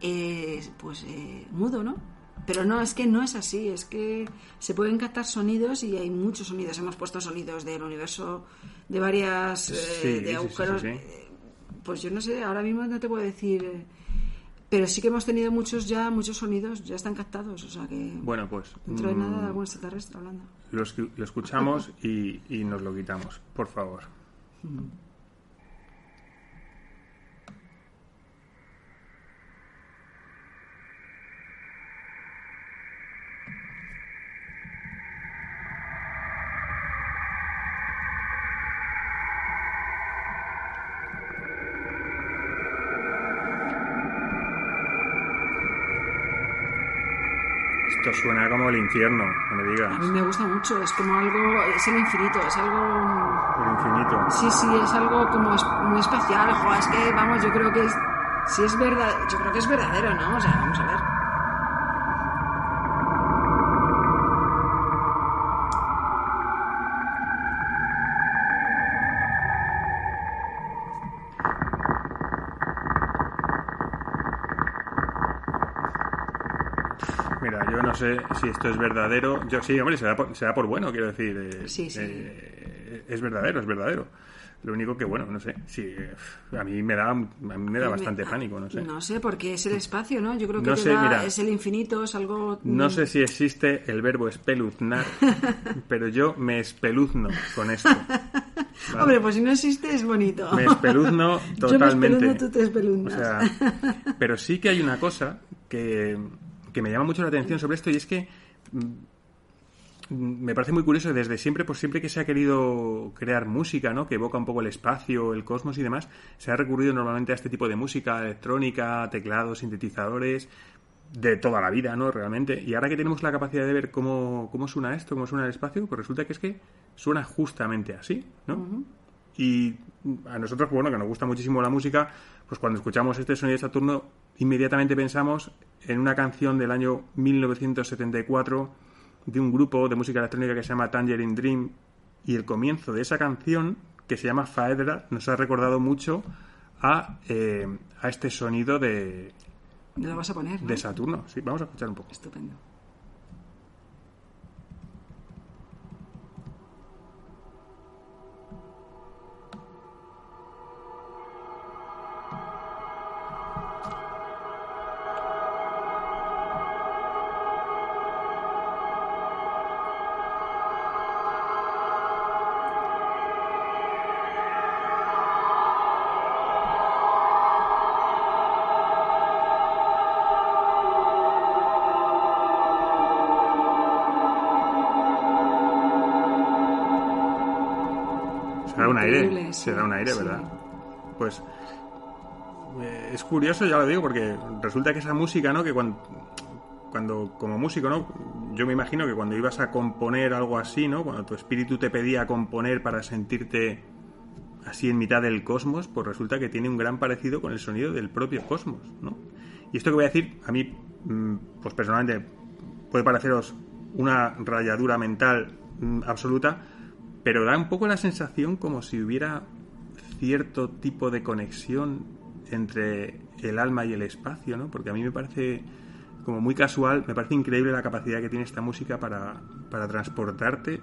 eh, pues, eh, mudo, ¿no? Pero no, es que no es así, es que se pueden captar sonidos y hay muchos sonidos. Hemos puesto sonidos del universo de varias, eh, Sí, de agujeros. sí, sí. eh, Pues yo no sé, ahora mismo no te puedo decir, eh, pero sí que hemos tenido muchos ya, muchos sonidos, ya están captados, o sea que Bueno, pues dentro de mm, nada de algún extraterrestre hablando. lo, lo escuchamos y, y nos lo quitamos, por favor. Esto suena como el infierno, no me digas. A mí me gusta mucho, es como algo, es el infinito, es algo... El infinito. Sí, sí, es algo como es- muy especial, jo, es que, vamos, yo creo que es, si es verdad, yo creo que es verdadero, ¿no? O sea, vamos a ver. Sé si esto es verdadero. Yo sí, hombre, se da por, se da por bueno, quiero decir. eh, Sí, sí. eh, es verdadero, es verdadero. Lo único que, bueno, no sé. Sí, eh, a mí me da, a mí me da bastante Me- pánico, no sé. No sé, porque es el espacio, ¿no? Yo creo que No sé, da- mira. es el infinito, es algo... No sé si existe el verbo espeluznar, pero yo me espeluzno con esto. ¿vale? Hombre, pues si no existe es bonito. Me espeluzno Yo me totalmente. espeluzno, tú te O espeluznas. sea, pero sí que hay una cosa que, que me llama mucho la atención sobre esto y es que mm, me parece muy curioso desde siempre, pues siempre que se ha querido crear música, ¿no? Que evoca un poco el espacio, el cosmos y demás, se ha recurrido normalmente a este tipo de música electrónica, teclados, sintetizadores, de toda la vida, ¿no? Realmente. Y ahora que tenemos la capacidad de ver cómo, cómo suena esto, cómo suena el espacio, pues resulta que es que suena justamente así, ¿no? Y a nosotros, bueno, que nos gusta muchísimo la música, pues cuando escuchamos este sonido de Saturno, inmediatamente pensamos en una canción del año 1974 de un grupo de música electrónica que se llama Tangerine Dream. Y el comienzo de esa canción, que se llama Faedra, nos ha recordado mucho a, eh, a este sonido de, lo vas a poner, ¿no? de Saturno. Sí, vamos a escuchar un poco. Estupendo. Aire, sí. ¿verdad? Pues eh, es curioso, ya lo digo, porque resulta que esa música, ¿no? Que cuando, cuando, como músico, ¿no? Yo me imagino que cuando ibas a componer algo así, ¿no? Cuando tu espíritu te pedía componer para sentirte así en mitad del cosmos, pues resulta que tiene un gran parecido con el sonido del propio cosmos, ¿no? Y esto que voy a decir, a mí, mm, pues personalmente, puede pareceros una rayadura mental mm, absoluta, pero da un poco la sensación como si hubiera cierto tipo de conexión entre el alma y el espacio, ¿no? Porque a mí me parece como muy casual, me parece increíble la capacidad que tiene esta música para, para transportarte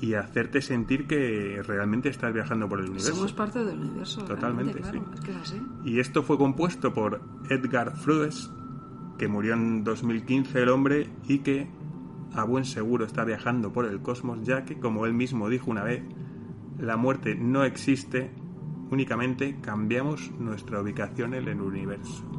y hacerte sentir que realmente estás viajando por el universo. Somos parte del universo. Totalmente, claro, Es que es así. Y esto fue compuesto por Edgar Froese, que murió en 2015 el hombre y que a buen seguro está viajando por el cosmos, ya que, como él mismo dijo una vez, la muerte no existe, únicamente cambiamos nuestra ubicación en el universo.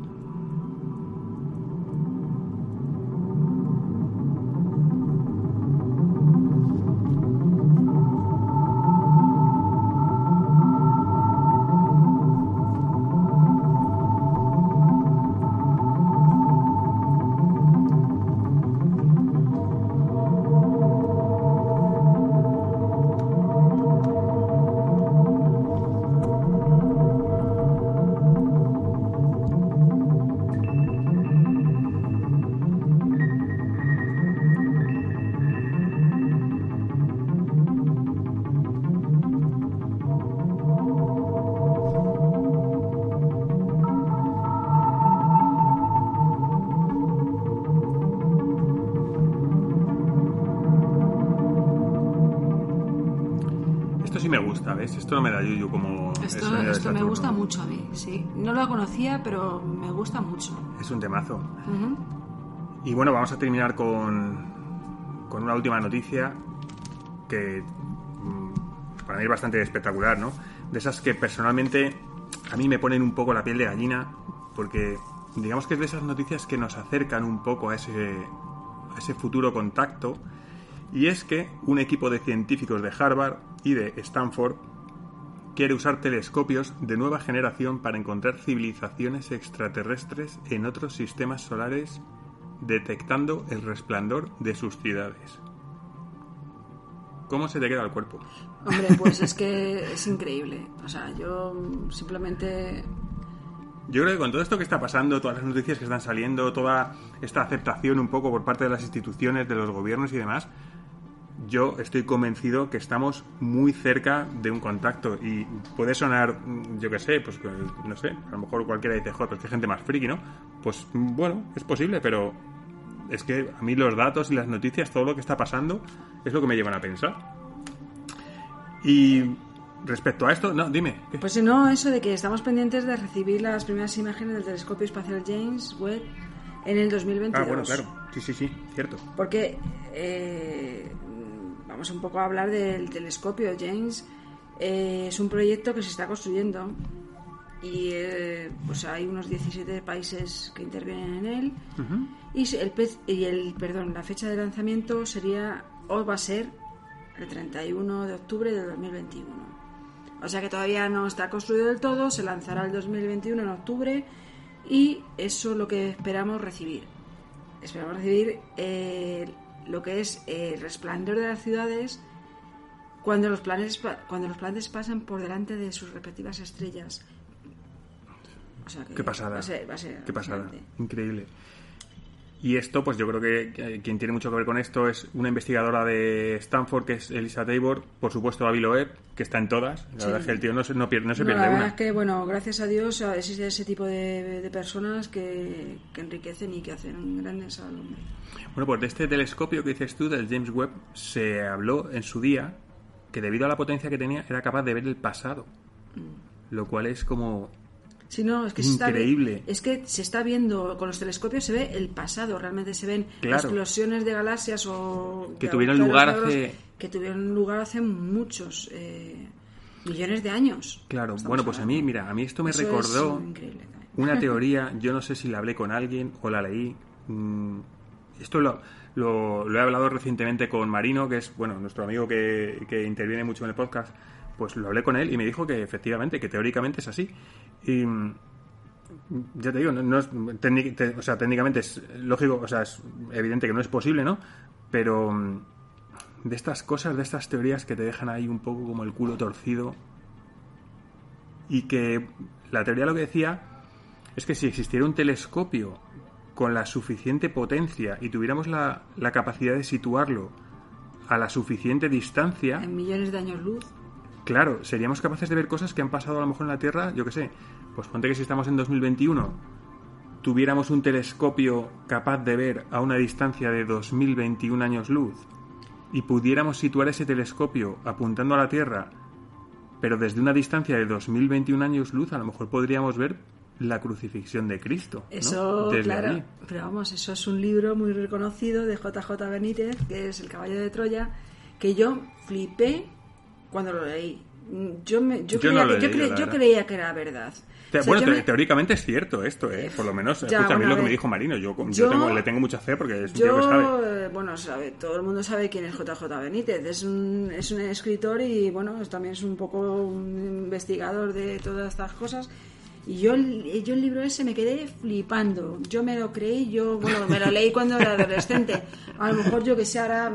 Esto no me da yuyu como... Esto, esto me gusta mucho a mí, sí. No lo conocía, pero me gusta mucho. Es un temazo. Y bueno, vamos a terminar con, con una última noticia que mm, para mí es bastante espectacular, ¿no? De esas que personalmente a mí me ponen un poco la piel de gallina porque digamos que es de esas noticias que nos acercan un poco a ese, a ese futuro contacto y es que un equipo de científicos de Harvard y de Stanford quiere usar telescopios de nueva generación para encontrar civilizaciones extraterrestres en otros sistemas solares detectando el resplandor de sus ciudades. ¿Cómo se te queda el cuerpo? Hombre, pues es que es increíble. O sea, yo simplemente Yo creo que con todo esto que está pasando, todas las noticias que están saliendo, toda esta aceptación un poco por parte de las instituciones, de los gobiernos y demás, yo estoy convencido que estamos muy cerca de un contacto y puede sonar, mm, yo qué sé, pues que, no sé, a lo mejor cualquiera dice, joder, pues que gente más friki, ¿no? Pues mm, bueno, es posible, pero es que a mí los datos y las noticias, todo lo que está pasando, es lo que me llevan a pensar. Y respecto a esto, no, dime. ¿qué? Pues si no, eso de que estamos pendientes de recibir las primeras imágenes del telescopio espacial James Webb en el 2022. Ah, bueno, claro. Sí, sí, sí, cierto. Porque eh, vamos un poco a hablar del telescopio James. Eh, es un proyecto que se está construyendo y eh, pues hay unos 17 países que intervienen en él. Y el perdón la fecha de lanzamiento sería o va a ser el 31 de octubre de 2021 o sea que todavía no está construido del todo se lanzará el 2021 en octubre y eso es lo que esperamos recibir. Esperamos recibir eh, lo que es el resplandor de las ciudades cuando los planetas pa- cuando los planetas pasan por delante de sus respectivas estrellas o sea que Qué pasada. va a ser- va a ser Qué pasada. Increíble. Y esto, pues yo creo que, quien tiene mucho que ver con esto es una investigadora de Stanford, que es Elisa Tabor, por supuesto Avi Loeb, que está en todas. La Sí. verdad es que el tío no se, no pierde, no se No, pierde la verdad una. es que, bueno, gracias a Dios existe ese tipo de, de personas que, que enriquecen y que hacen grandes al hombre. Bueno, pues de este telescopio que dices tú, del James Webb, se habló en su día que debido a la potencia que tenía era capaz de ver el pasado. Mm. Lo cual es como... No, es que se está vi- Increíble. es que se está viendo con los telescopios se ve el pasado, realmente se ven Claro. explosiones de galaxias o Que tuvieron lugar hace- que tuvieron lugar hace muchos eh, millones de años. Claro, bueno, pues a mí, mira, a mí esto me Eso recordó una teoría, yo no sé si la hablé con alguien o la leí. mm, Esto lo, lo, lo he hablado recientemente con Marino, que es, bueno, nuestro amigo que, que interviene mucho en el podcast. Pues lo hablé con él y me dijo que efectivamente, que teóricamente es así. Y mm, ya te digo, no, es, o sea, técnicamente es lógico, o sea, es evidente que no es posible, ¿no? Pero mm, de estas cosas, de estas teorías que te dejan ahí un poco como el culo torcido, y que la teoría lo que decía es que si existiera un telescopio con la suficiente potencia y tuviéramos la, la capacidad de situarlo a la suficiente distancia, En millones de años luz. Claro, seríamos capaces de ver cosas que han pasado a lo mejor en la Tierra, yo qué sé, pues ponte que si estamos en 2021 tuviéramos un telescopio capaz de ver a una distancia de 2021 años luz y pudiéramos situar ese telescopio apuntando a la Tierra, pero desde una distancia de 2021 años luz, a lo mejor podríamos ver la crucifixión de Cristo. ¿no? Eso, Desde claro. allí. Pero vamos, eso es un libro muy reconocido de JJ Benítez, que es El caballo de Troya, que yo flipé cuando lo leí. Mm, Yo, me, yo, Yo creía, no que, yo, cre- creía que era verdad. Te- O sea, bueno, yo te- me- teóricamente es cierto esto, ¿eh? Por lo menos, Ya, escucha, a mí bueno, lo que me dijo Marino, yo, yo Yo- tengo- le tengo mucha fe porque es un tío que sabe. Eh, bueno, sabe, todo el mundo sabe quién es JJ Benítez. Es un, es un escritor y, bueno, también es un poco un investigador de todas estas cosas. Y yo, el- yo el libro ese me quedé flipando. Yo me lo creí, yo, bueno, me lo leí cuando era adolescente. A lo mejor yo que sé, ahora,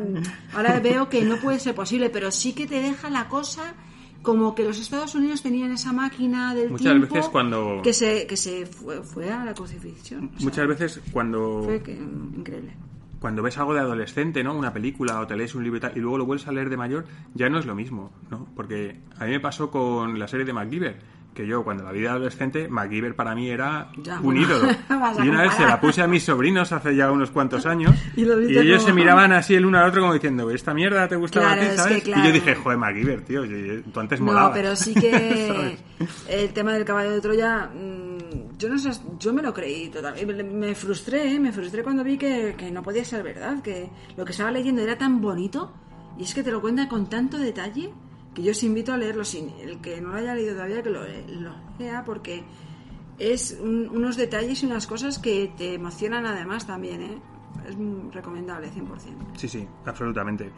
ahora veo que no puede ser posible, pero sí que te deja la cosa como que los Estados Unidos tenían esa máquina del Muchas tiempo veces cuando- que se, que se fue, fue a la crucifixión. O sea, Muchas veces cuando, Fue que- increíble. cuando ves algo de adolescente, ¿no? Una película o te lees un libro y tal, y luego lo vuelves a leer de mayor, ya no es lo mismo, ¿no? Porque a mí me pasó con la serie de MacGyver, que yo cuando la vida de adolescente, MacGyver para mí era Ya, un ídolo. Y una vez se la puse a mis sobrinos hace ya unos cuantos años, Y y, ellos como- se miraban así el uno al otro como diciendo, ¿esta mierda te gustaba Claro, a ti, es sabes? que Y claro. yo dije, joder, MacGyver, tío, y- tú antes No, molabas. pero sí que el tema del caballo de Troya, mm, yo no sé, yo me lo creí totalmente. Me frustré, ¿eh? me frustré cuando vi que, que no podía ser verdad, que lo que estaba leyendo era tan bonito y es que te lo cuenta con tanto detalle que yo os invito a leerlo sin el que no lo haya leído todavía que lo, lo lea porque es un- unos detalles y unas cosas que te emocionan además también, ¿eh? Es recomendable 100%. Sí, sí, absolutamente.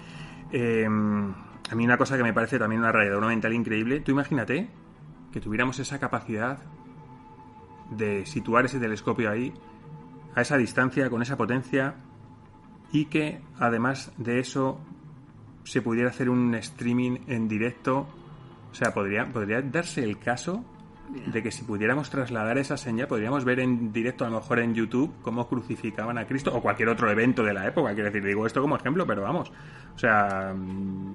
Eh, a mí una cosa que me parece también una rayadora mental increíble, tú imagínate que tuviéramos esa capacidad de situar ese telescopio ahí, a esa distancia, con esa potencia, y que además de eso se pudiera hacer un streaming en directo. O sea, podría, podría darse el caso de que si pudiéramos trasladar esa señal, podríamos ver en directo, a lo mejor en YouTube, cómo crucificaban a Cristo o cualquier otro evento de la época. Quiero decir, digo esto como ejemplo, pero vamos. O sea, mm,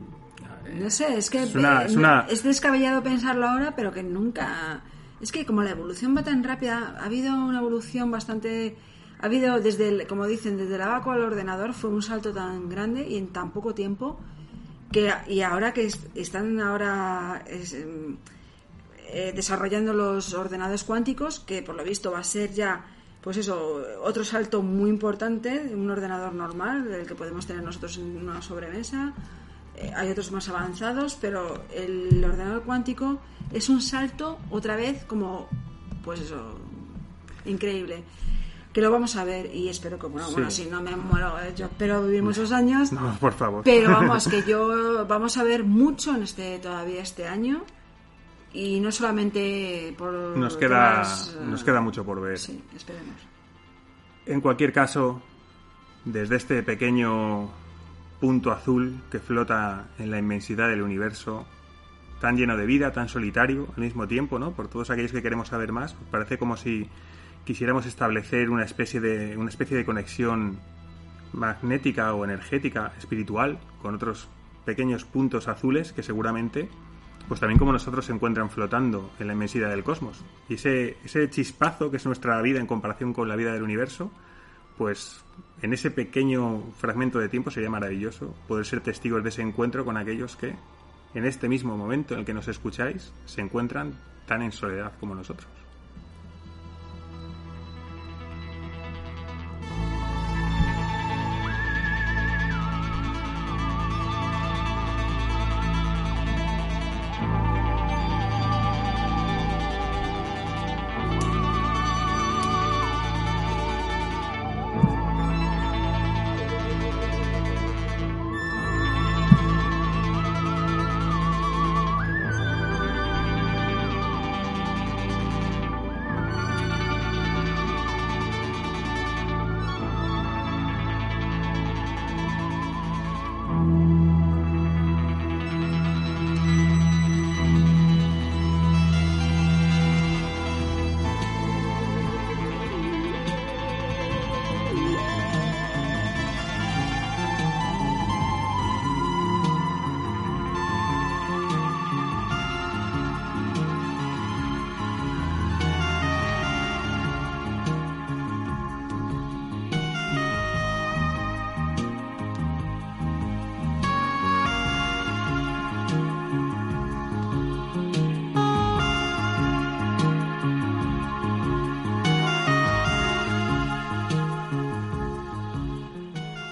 No sé, es que Es una- eh, es una- es descabellado pensarlo ahora, pero que nunca... Es que como la evolución va tan rápida, ha habido una evolución bastante... Ha habido, desde el- como dicen, desde el abaco al ordenador fue un salto tan grande y en tan poco tiempo que y ahora que est- están ahora em, eh, desarrollando los ordenadores cuánticos, que por lo visto va a ser ya, pues eso, otro salto muy importante, un ordenador normal, del que podemos tener nosotros en una sobremesa. Eh, hay otros más avanzados, pero el ordenador cuántico es un salto otra vez como, pues eso, increíble. Que lo vamos a ver y espero que, bueno, Sí. bueno, si no me muero, eh, yo espero vivir muchos años. no, por favor. Pero vamos, que yo vamos a ver mucho en este todavía este año y no solamente por nos queda, temas, nos queda mucho por ver. Sí, esperemos. En cualquier caso, desde este pequeño punto azul que flota en la inmensidad del universo, tan lleno de vida, tan solitario al mismo tiempo, ¿no? Por todos aquellos que queremos saber más, parece como si quisiéramos establecer una especie de una especie de conexión magnética o energética, espiritual, con otros pequeños puntos azules que seguramente, pues también como nosotros se encuentran flotando en la inmensidad del cosmos. Y ese, ese chispazo que es nuestra vida en comparación con la vida del universo, pues en ese pequeño fragmento de tiempo sería maravilloso poder ser testigos de ese encuentro con aquellos que, en este mismo momento en el que nos escucháis, se encuentran tan en soledad como nosotros.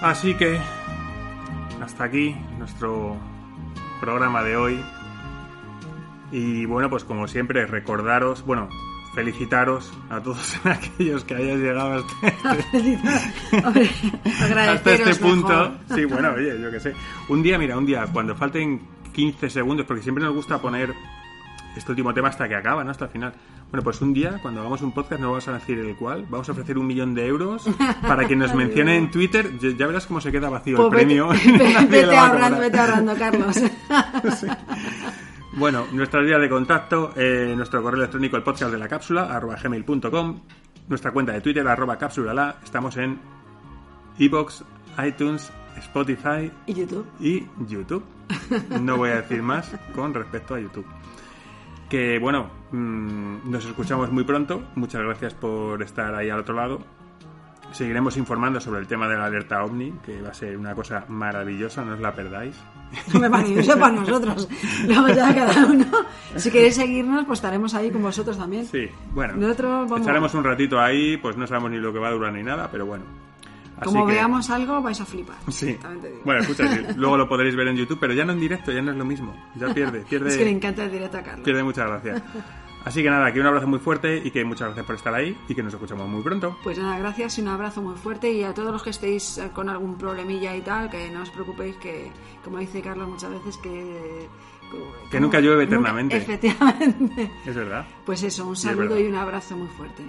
Así que hasta aquí nuestro programa de hoy. Y bueno, pues como siempre, recordaros, bueno, felicitaros a todos aquellos que hayáis llegado hasta este, hasta este punto. Sí, bueno, oye, yo qué sé. Un día, mira, un día, cuando falten 15 segundos, porque siempre nos gusta poner este último tema hasta que acaba, ¿no? Hasta el final. Bueno, pues un día, cuando hagamos un podcast, no vamos a decir el cual, vamos a ofrecer un millón de euros para que nos mencione en Twitter. Ya verás cómo se queda vacío el premio. Vete, ahorrando, vete ahorrando, Carlos. Bueno, nuestra vía de contacto, eh, nuestro correo electrónico, el podcast de la cápsula, arroba gmail.com, nuestra cuenta de Twitter, arroba cápsula estamos en iBox, iTunes, Spotify y YouTube. Y YouTube. No voy a decir más con respecto a YouTube. Que bueno, mm, nos escuchamos muy pronto. Muchas gracias por estar ahí al otro lado. Seguiremos informando sobre el tema de la alerta OVNI, que va a ser una cosa maravillosa, no os la perdáis. Maravilloso para nosotros. Luego ya cada uno. Si queréis seguirnos, pues estaremos ahí con vosotros también. Sí, bueno. Nosotros Echaremos un ratito ahí, pues no sabemos ni lo que va a durar ni nada, pero bueno. Como veamos algo, vais a flipar. Sí. Bueno, escucha, luego lo podréis ver en YouTube, pero ya no en directo, ya no es lo mismo. Ya pierde, pierde. es que le encanta el directo a Carlos. Pierde muchas gracias. Así que nada, que un abrazo muy fuerte y que muchas gracias por estar ahí y que nos escuchamos muy pronto. Pues nada, gracias y un abrazo muy fuerte y a todos los que estéis con algún problemilla y tal, que no os preocupéis que, como dice Carlos muchas veces, que... Que nunca llueve eternamente. efectivamente. Es verdad. Pues eso, un saludo y un abrazo muy fuerte.